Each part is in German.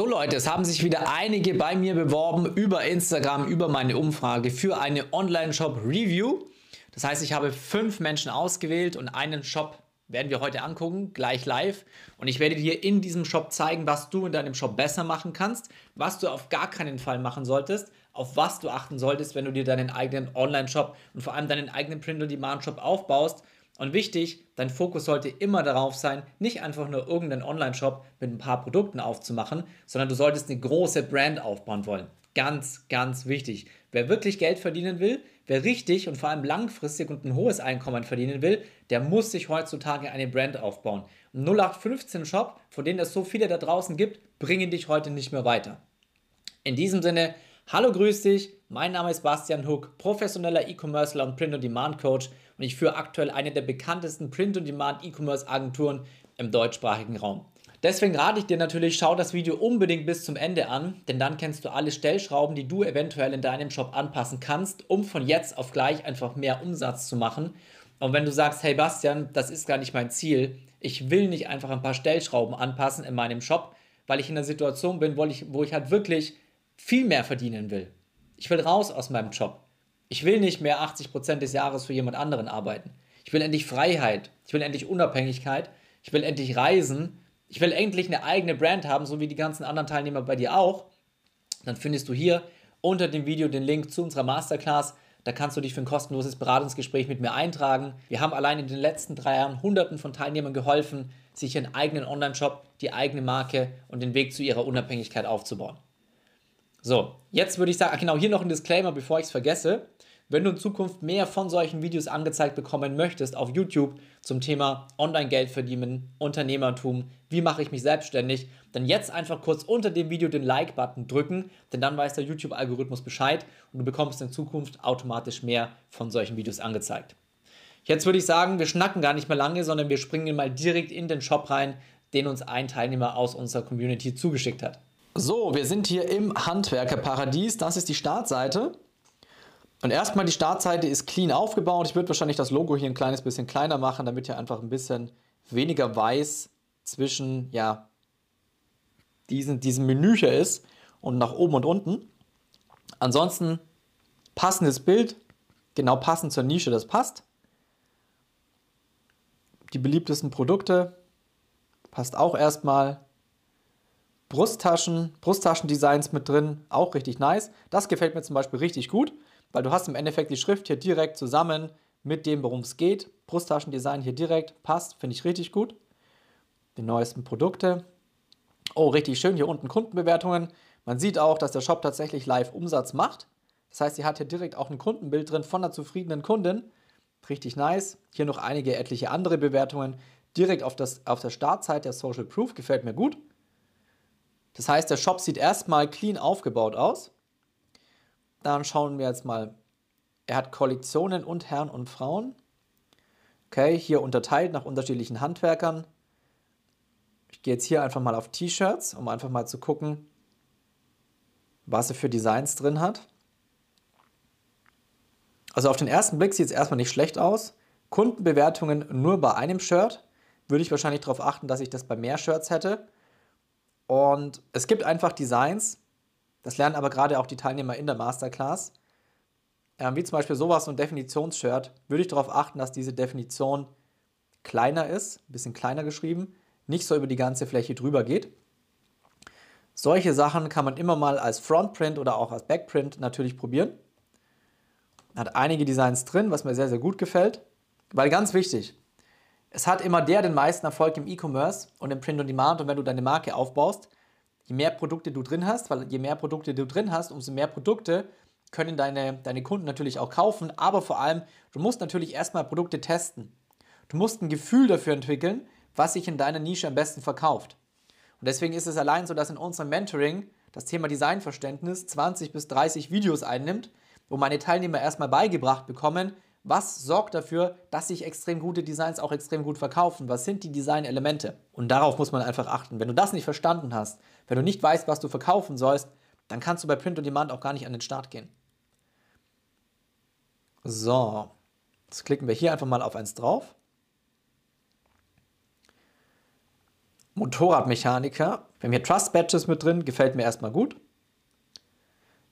So Leute, es haben sich wieder einige bei mir beworben über Instagram, über meine Umfrage für eine Online-Shop-Review. Das heißt, ich habe fünf Menschen ausgewählt und einen Shop werden wir heute angucken, gleich live. Und ich werde dir in diesem Shop zeigen, was du in deinem Shop besser machen kannst, was du auf gar keinen Fall machen solltest, auf was du achten solltest, wenn du dir deinen eigenen Online-Shop und vor allem deinen eigenen Print-on-Demand-Shop aufbaust und wichtig, dein Fokus sollte immer darauf sein, nicht einfach nur irgendeinen Online-Shop mit ein paar Produkten aufzumachen, sondern du solltest eine große Brand aufbauen wollen. Ganz, ganz wichtig. Wer wirklich Geld verdienen will, wer richtig und vor allem langfristig und ein hohes Einkommen verdienen will, der muss sich heutzutage eine Brand aufbauen. Ein 0815 Shop, von denen es so viele da draußen gibt, bringen dich heute nicht mehr weiter. In diesem Sinne, hallo, grüß dich. Mein Name ist Bastian Hook, professioneller E-Commercer und Print-on-Demand-Coach und ich führe aktuell eine der bekanntesten Print-on-Demand-E-Commerce-Agenturen im deutschsprachigen Raum. Deswegen rate ich dir natürlich, schau das Video unbedingt bis zum Ende an, denn dann kennst du alle Stellschrauben, die du eventuell in deinem Shop anpassen kannst, um von jetzt auf gleich einfach mehr Umsatz zu machen. Und wenn du sagst, hey Bastian, das ist gar nicht mein Ziel, ich will nicht einfach ein paar Stellschrauben anpassen in meinem Shop, weil ich in einer Situation bin, wo ich, wo ich halt wirklich viel mehr verdienen will. Ich will raus aus meinem Job. Ich will nicht mehr 80% des Jahres für jemand anderen arbeiten. Ich will endlich Freiheit. Ich will endlich Unabhängigkeit. Ich will endlich reisen. Ich will endlich eine eigene Brand haben, so wie die ganzen anderen Teilnehmer bei dir auch. Dann findest du hier unter dem Video den Link zu unserer Masterclass. Da kannst du dich für ein kostenloses Beratungsgespräch mit mir eintragen. Wir haben allein in den letzten drei Jahren Hunderten von Teilnehmern geholfen, sich ihren eigenen Online-Shop, die eigene Marke und den Weg zu ihrer Unabhängigkeit aufzubauen. So, jetzt würde ich sagen, genau hier noch ein Disclaimer, bevor ich es vergesse. Wenn du in Zukunft mehr von solchen Videos angezeigt bekommen möchtest auf YouTube zum Thema Online-Geld verdienen, Unternehmertum, wie mache ich mich selbstständig, dann jetzt einfach kurz unter dem Video den Like-Button drücken, denn dann weiß der YouTube-Algorithmus Bescheid und du bekommst in Zukunft automatisch mehr von solchen Videos angezeigt. Jetzt würde ich sagen, wir schnacken gar nicht mehr lange, sondern wir springen mal direkt in den Shop rein, den uns ein Teilnehmer aus unserer Community zugeschickt hat. So, wir sind hier im Handwerkerparadies. Das ist die Startseite. Und erstmal die Startseite ist clean aufgebaut. Ich würde wahrscheinlich das Logo hier ein kleines bisschen kleiner machen, damit hier einfach ein bisschen weniger weiß zwischen ja, diesen, diesem Menü hier ist und nach oben und unten. Ansonsten passendes Bild, genau passend zur Nische, das passt. Die beliebtesten Produkte passt auch erstmal. Brusttaschen, Brusttaschendesigns mit drin, auch richtig nice. Das gefällt mir zum Beispiel richtig gut, weil du hast im Endeffekt die Schrift hier direkt zusammen mit dem, worum es geht. Brusttaschendesign hier direkt, passt, finde ich richtig gut. Die neuesten Produkte. Oh, richtig schön, hier unten Kundenbewertungen. Man sieht auch, dass der Shop tatsächlich live Umsatz macht. Das heißt, sie hat hier direkt auch ein Kundenbild drin von einer zufriedenen Kundin. Richtig nice. Hier noch einige etliche andere Bewertungen. Direkt auf, das, auf der Startzeit der Social Proof gefällt mir gut. Das heißt, der Shop sieht erstmal clean aufgebaut aus. Dann schauen wir jetzt mal. Er hat Kollektionen und Herren und Frauen. Okay, hier unterteilt nach unterschiedlichen Handwerkern. Ich gehe jetzt hier einfach mal auf T-Shirts, um einfach mal zu gucken, was er für Designs drin hat. Also auf den ersten Blick sieht es erstmal nicht schlecht aus. Kundenbewertungen nur bei einem Shirt. Würde ich wahrscheinlich darauf achten, dass ich das bei mehr Shirts hätte. Und es gibt einfach Designs, das lernen aber gerade auch die Teilnehmer in der Masterclass, äh, wie zum Beispiel sowas, so ein Definitionsshirt, würde ich darauf achten, dass diese Definition kleiner ist, ein bisschen kleiner geschrieben, nicht so über die ganze Fläche drüber geht. Solche Sachen kann man immer mal als Frontprint oder auch als Backprint natürlich probieren. Hat einige Designs drin, was mir sehr, sehr gut gefällt. Weil ganz wichtig, es hat immer der den meisten Erfolg im E-Commerce und im Print on Demand und wenn du deine Marke aufbaust, je mehr Produkte du drin hast, weil je mehr Produkte du drin hast, umso mehr Produkte können deine, deine Kunden natürlich auch kaufen, aber vor allem, du musst natürlich erstmal Produkte testen. Du musst ein Gefühl dafür entwickeln, was sich in deiner Nische am besten verkauft. Und deswegen ist es allein so, dass in unserem Mentoring das Thema Designverständnis 20 bis 30 Videos einnimmt, wo meine Teilnehmer erstmal beigebracht bekommen, was sorgt dafür, dass sich extrem gute Designs auch extrem gut verkaufen? Was sind die Designelemente? Und darauf muss man einfach achten. Wenn du das nicht verstanden hast, wenn du nicht weißt, was du verkaufen sollst, dann kannst du bei Print on Demand auch gar nicht an den Start gehen. So, jetzt klicken wir hier einfach mal auf eins drauf. Motorradmechaniker. Wir haben hier Trust Badges mit drin, gefällt mir erstmal gut.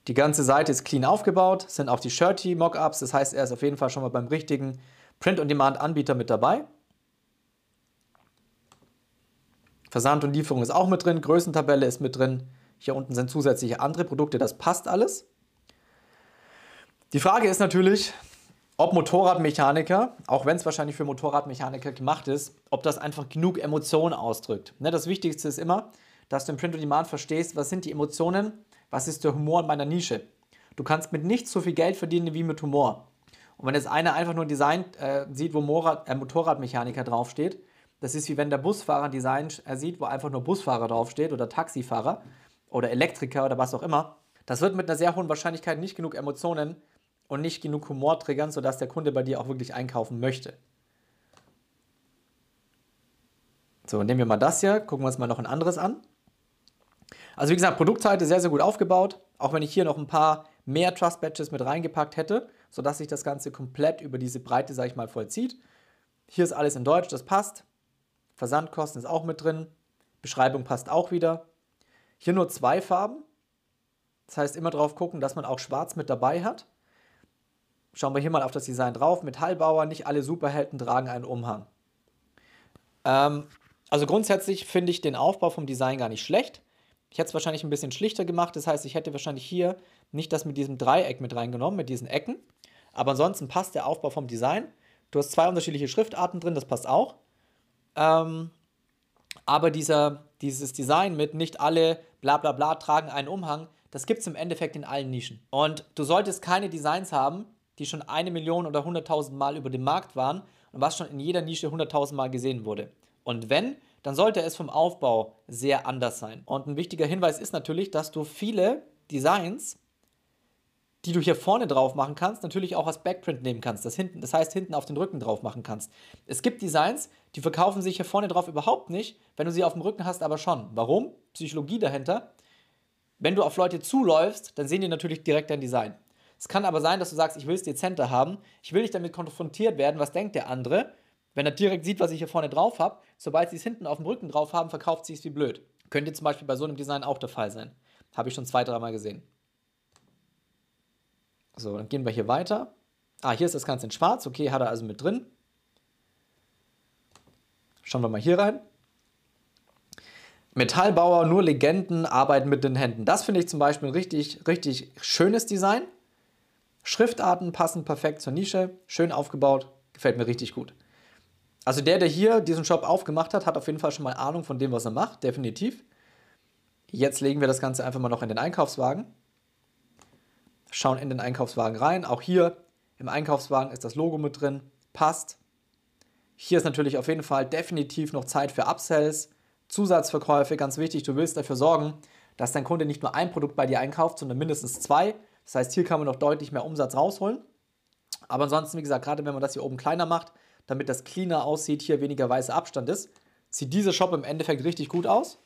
Die ganze Seite ist clean aufgebaut, sind auch die Shirty Mockups, das heißt, er ist auf jeden Fall schon mal beim richtigen Print-on-Demand-Anbieter mit dabei. Versand und Lieferung ist auch mit drin, Größentabelle ist mit drin. Hier unten sind zusätzliche andere Produkte, das passt alles. Die Frage ist natürlich, ob Motorradmechaniker, auch wenn es wahrscheinlich für Motorradmechaniker gemacht ist, ob das einfach genug Emotionen ausdrückt. Ne, das Wichtigste ist immer, dass du im Print on Demand verstehst, was sind die Emotionen, was ist der Humor in meiner Nische. Du kannst mit nichts so viel Geld verdienen wie mit Humor. Und wenn jetzt einer einfach nur ein Design äh, sieht, wo Motorrad, äh, Motorradmechaniker draufsteht, das ist wie wenn der Busfahrer ein Design äh, sieht, wo einfach nur Busfahrer draufsteht oder Taxifahrer oder Elektriker oder was auch immer. Das wird mit einer sehr hohen Wahrscheinlichkeit nicht genug Emotionen und nicht genug Humor triggern, sodass der Kunde bei dir auch wirklich einkaufen möchte. So, nehmen wir mal das hier, gucken wir uns mal noch ein anderes an. Also wie gesagt, Produktseite sehr, sehr gut aufgebaut, auch wenn ich hier noch ein paar mehr Trust Badges mit reingepackt hätte, sodass sich das Ganze komplett über diese Breite, sage ich mal, vollzieht. Hier ist alles in Deutsch, das passt. Versandkosten ist auch mit drin. Beschreibung passt auch wieder. Hier nur zwei Farben. Das heißt, immer drauf gucken, dass man auch schwarz mit dabei hat. Schauen wir hier mal auf das Design drauf. Metallbauer, nicht alle Superhelden tragen einen Umhang. Ähm, also grundsätzlich finde ich den Aufbau vom Design gar nicht schlecht. Ich hätte es wahrscheinlich ein bisschen schlichter gemacht. Das heißt, ich hätte wahrscheinlich hier nicht das mit diesem Dreieck mit reingenommen, mit diesen Ecken. Aber ansonsten passt der Aufbau vom Design. Du hast zwei unterschiedliche Schriftarten drin, das passt auch. Ähm, aber dieser, dieses Design mit nicht alle bla bla bla tragen einen Umhang, das gibt es im Endeffekt in allen Nischen. Und du solltest keine Designs haben, die schon eine Million oder hunderttausend Mal über dem Markt waren und was schon in jeder Nische hunderttausend Mal gesehen wurde. Und wenn, dann sollte es vom Aufbau sehr anders sein. Und ein wichtiger Hinweis ist natürlich, dass du viele Designs, die du hier vorne drauf machen kannst, natürlich auch als Backprint nehmen kannst. Das, hinten, das heißt, hinten auf den Rücken drauf machen kannst. Es gibt Designs, die verkaufen sich hier vorne drauf überhaupt nicht, wenn du sie auf dem Rücken hast, aber schon. Warum? Psychologie dahinter. Wenn du auf Leute zuläufst, dann sehen die natürlich direkt dein Design. Es kann aber sein, dass du sagst, ich will es dezenter haben, ich will nicht damit konfrontiert werden, was denkt der andere. Wenn er direkt sieht, was ich hier vorne drauf habe, sobald sie es hinten auf dem Rücken drauf haben, verkauft sie es wie blöd. Könnte zum Beispiel bei so einem Design auch der Fall sein. Habe ich schon zwei, dreimal gesehen. So, dann gehen wir hier weiter. Ah, hier ist das Ganze in schwarz. Okay, hat er also mit drin. Schauen wir mal hier rein. Metallbauer, nur Legenden, arbeiten mit den Händen. Das finde ich zum Beispiel ein richtig, richtig schönes Design. Schriftarten passen perfekt zur Nische, schön aufgebaut, gefällt mir richtig gut. Also der, der hier diesen Shop aufgemacht hat, hat auf jeden Fall schon mal Ahnung von dem, was er macht, definitiv. Jetzt legen wir das Ganze einfach mal noch in den Einkaufswagen. Schauen in den Einkaufswagen rein. Auch hier im Einkaufswagen ist das Logo mit drin, passt. Hier ist natürlich auf jeden Fall definitiv noch Zeit für Upsells, Zusatzverkäufe, ganz wichtig. Du willst dafür sorgen, dass dein Kunde nicht nur ein Produkt bei dir einkauft, sondern mindestens zwei. Das heißt, hier kann man noch deutlich mehr Umsatz rausholen. Aber ansonsten, wie gesagt, gerade wenn man das hier oben kleiner macht, damit das cleaner aussieht, hier weniger weißer Abstand ist, sieht dieser Shop im Endeffekt richtig gut aus.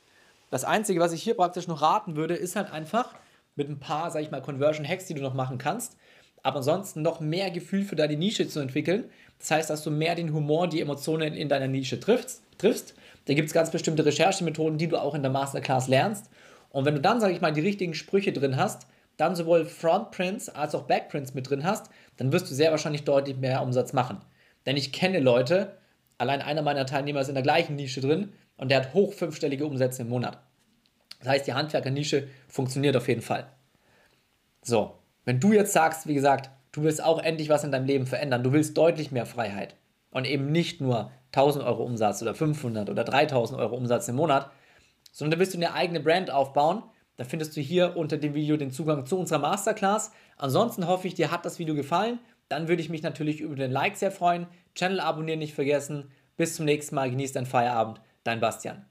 Das Einzige, was ich hier praktisch noch raten würde, ist halt einfach mit ein paar, sag ich mal, Conversion-Hacks, die du noch machen kannst, aber ansonsten noch mehr Gefühl für deine Nische zu entwickeln. Das heißt, dass du mehr den Humor, die Emotionen in deiner Nische triffst. triffst. Da gibt es ganz bestimmte Recherchemethoden, die du auch in der Masterclass lernst. Und wenn du dann, sag ich mal, die richtigen Sprüche drin hast, dann sowohl Frontprints als auch Backprints mit drin hast, dann wirst du sehr wahrscheinlich deutlich mehr Umsatz machen. Denn ich kenne Leute, allein einer meiner Teilnehmer ist in der gleichen Nische drin und der hat hoch fünfstellige Umsätze im Monat. Das heißt, die Handwerker-Nische funktioniert auf jeden Fall. So, wenn du jetzt sagst, wie gesagt, du willst auch endlich was in deinem Leben verändern, du willst deutlich mehr Freiheit und eben nicht nur 1000 Euro Umsatz oder 500 oder 3000 Euro Umsatz im Monat, sondern du willst du eine eigene Brand aufbauen, da findest du hier unter dem Video den Zugang zu unserer Masterclass. Ansonsten hoffe ich, dir hat das Video gefallen. Dann würde ich mich natürlich über den Like sehr freuen. Channel abonnieren nicht vergessen. Bis zum nächsten Mal. Genieß deinen Feierabend. Dein Bastian.